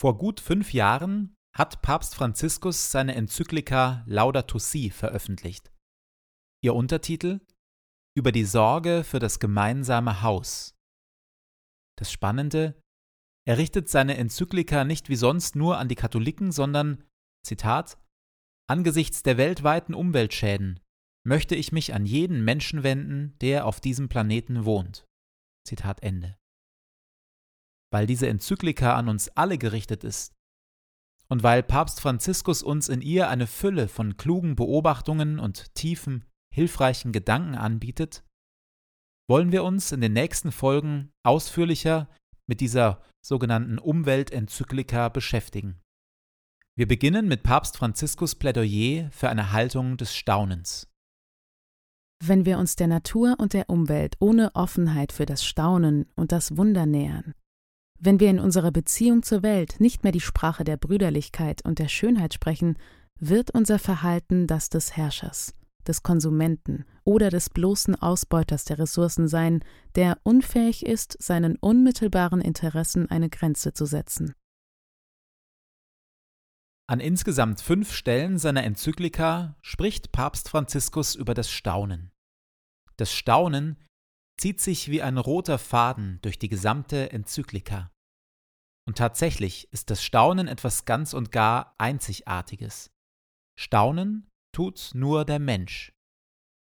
Vor gut fünf Jahren hat Papst Franziskus seine Enzyklika Laudato Si veröffentlicht. Ihr Untertitel Über die Sorge für das gemeinsame Haus. Das Spannende, er richtet seine Enzyklika nicht wie sonst nur an die Katholiken, sondern, Zitat, angesichts der weltweiten Umweltschäden möchte ich mich an jeden Menschen wenden, der auf diesem Planeten wohnt. Zitat Ende weil diese Enzyklika an uns alle gerichtet ist und weil Papst Franziskus uns in ihr eine Fülle von klugen Beobachtungen und tiefen, hilfreichen Gedanken anbietet, wollen wir uns in den nächsten Folgen ausführlicher mit dieser sogenannten Umweltenzyklika beschäftigen. Wir beginnen mit Papst Franziskus Plädoyer für eine Haltung des Staunens. Wenn wir uns der Natur und der Umwelt ohne Offenheit für das Staunen und das Wunder nähern, wenn wir in unserer Beziehung zur Welt nicht mehr die Sprache der Brüderlichkeit und der Schönheit sprechen, wird unser Verhalten das des Herrschers, des Konsumenten oder des bloßen Ausbeuters der Ressourcen sein, der unfähig ist, seinen unmittelbaren Interessen eine Grenze zu setzen. An insgesamt fünf Stellen seiner Enzyklika spricht Papst Franziskus über das Staunen. Das Staunen zieht sich wie ein roter Faden durch die gesamte Enzyklika. Und tatsächlich ist das Staunen etwas ganz und gar Einzigartiges. Staunen tut nur der Mensch.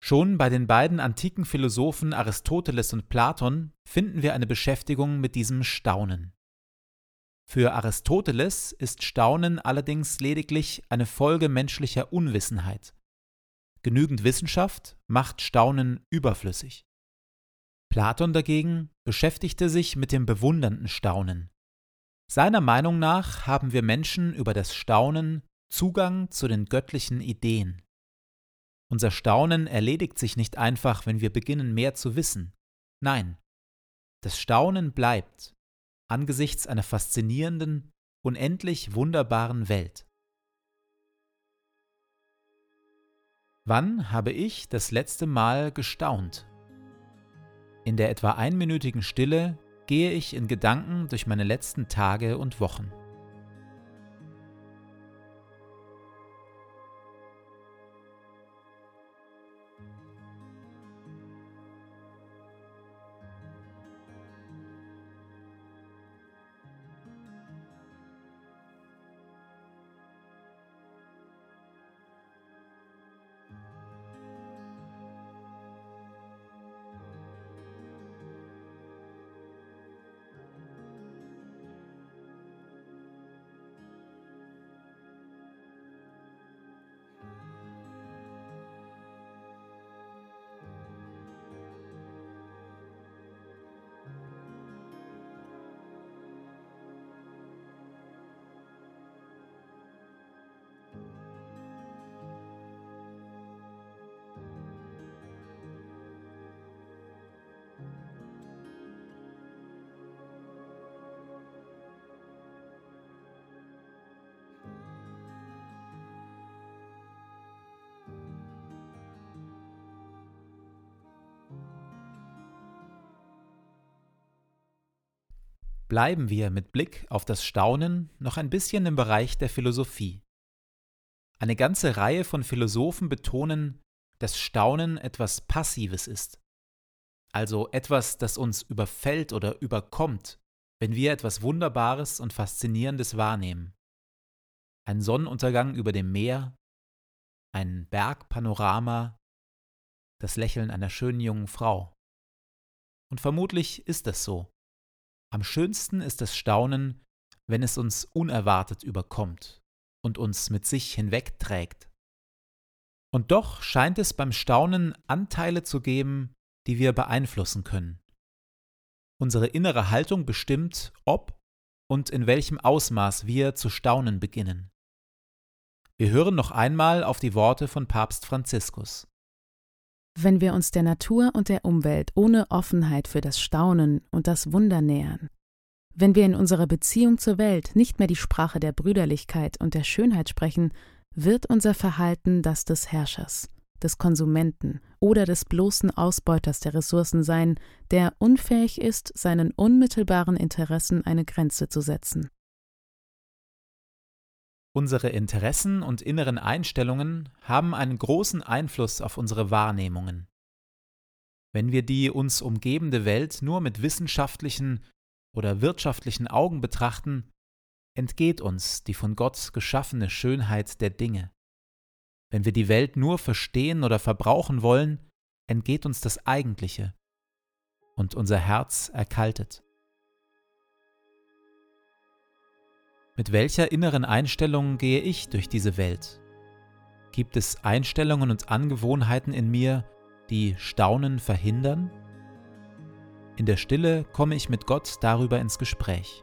Schon bei den beiden antiken Philosophen Aristoteles und Platon finden wir eine Beschäftigung mit diesem Staunen. Für Aristoteles ist Staunen allerdings lediglich eine Folge menschlicher Unwissenheit. Genügend Wissenschaft macht Staunen überflüssig. Platon dagegen beschäftigte sich mit dem bewundernden Staunen. Seiner Meinung nach haben wir Menschen über das Staunen Zugang zu den göttlichen Ideen. Unser Staunen erledigt sich nicht einfach, wenn wir beginnen mehr zu wissen. Nein, das Staunen bleibt angesichts einer faszinierenden, unendlich wunderbaren Welt. Wann habe ich das letzte Mal gestaunt? In der etwa einminütigen Stille gehe ich in Gedanken durch meine letzten Tage und Wochen. Bleiben wir mit Blick auf das Staunen noch ein bisschen im Bereich der Philosophie. Eine ganze Reihe von Philosophen betonen, dass Staunen etwas Passives ist, also etwas, das uns überfällt oder überkommt, wenn wir etwas Wunderbares und Faszinierendes wahrnehmen. Ein Sonnenuntergang über dem Meer, ein Bergpanorama, das Lächeln einer schönen jungen Frau. Und vermutlich ist es so. Am schönsten ist das Staunen, wenn es uns unerwartet überkommt und uns mit sich hinwegträgt. Und doch scheint es beim Staunen Anteile zu geben, die wir beeinflussen können. Unsere innere Haltung bestimmt, ob und in welchem Ausmaß wir zu staunen beginnen. Wir hören noch einmal auf die Worte von Papst Franziskus. Wenn wir uns der Natur und der Umwelt ohne Offenheit für das Staunen und das Wunder nähern, wenn wir in unserer Beziehung zur Welt nicht mehr die Sprache der Brüderlichkeit und der Schönheit sprechen, wird unser Verhalten das des Herrschers, des Konsumenten oder des bloßen Ausbeuters der Ressourcen sein, der unfähig ist, seinen unmittelbaren Interessen eine Grenze zu setzen. Unsere Interessen und inneren Einstellungen haben einen großen Einfluss auf unsere Wahrnehmungen. Wenn wir die uns umgebende Welt nur mit wissenschaftlichen oder wirtschaftlichen Augen betrachten, entgeht uns die von Gott geschaffene Schönheit der Dinge. Wenn wir die Welt nur verstehen oder verbrauchen wollen, entgeht uns das Eigentliche und unser Herz erkaltet. Mit welcher inneren Einstellung gehe ich durch diese Welt? Gibt es Einstellungen und Angewohnheiten in mir, die Staunen verhindern? In der Stille komme ich mit Gott darüber ins Gespräch.